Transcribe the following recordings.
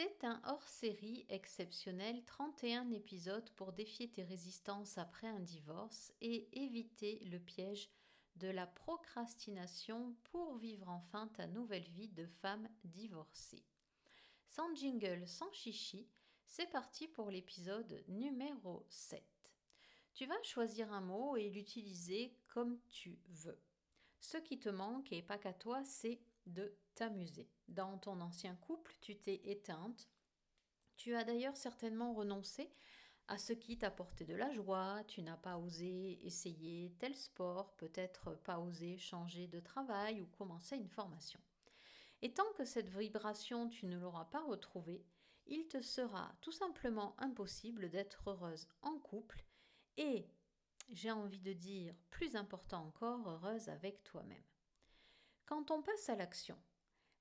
C'est un hors-série exceptionnel, 31 épisodes pour défier tes résistances après un divorce et éviter le piège de la procrastination pour vivre enfin ta nouvelle vie de femme divorcée. Sans jingle, sans chichi, c'est parti pour l'épisode numéro 7. Tu vas choisir un mot et l'utiliser comme tu veux. Ce qui te manque, et pas qu'à toi, c'est de t'amuser. Dans ton ancien couple, tu t'es éteinte. Tu as d'ailleurs certainement renoncé à ce qui t'apportait de la joie, tu n'as pas osé essayer tel sport, peut-être pas osé changer de travail ou commencer une formation. Et tant que cette vibration tu ne l'auras pas retrouvée, il te sera tout simplement impossible d'être heureuse en couple et, j'ai envie de dire, plus important encore, heureuse avec toi-même. Quand on passe à l'action,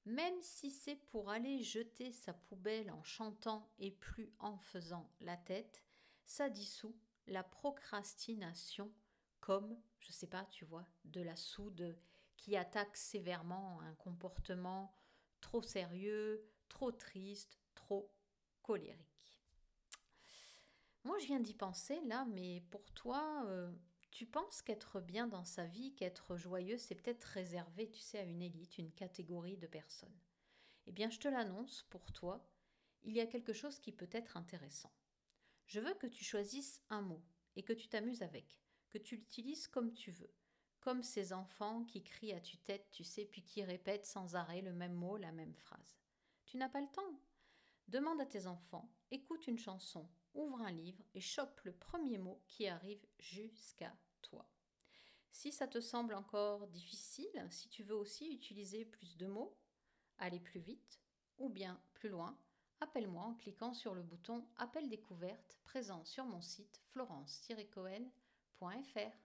même si c'est pour aller jeter sa poubelle en chantant et plus en faisant la tête, ça dissout la procrastination comme, je sais pas, tu vois, de la soude qui attaque sévèrement un comportement trop sérieux, trop triste, trop colérique. Moi, je viens d'y penser là, mais pour toi, euh, tu penses qu'être bien dans sa vie, qu'être joyeux, c'est peut-être réservé, tu sais, à une élite, une catégorie de personnes. Eh bien, je te l'annonce, pour toi, il y a quelque chose qui peut être intéressant. Je veux que tu choisisses un mot et que tu t'amuses avec, que tu l'utilises comme tu veux, comme ces enfants qui crient à tue-tête, tu sais, puis qui répètent sans arrêt le même mot, la même phrase. Tu n'as pas le temps Demande à tes enfants, écoute une chanson, ouvre un livre et chope le premier mot qui arrive jusqu'à toi. Si ça te semble encore difficile, si tu veux aussi utiliser plus de mots, aller plus vite ou bien plus loin, appelle-moi en cliquant sur le bouton Appel découverte présent sur mon site florence-cohen.fr.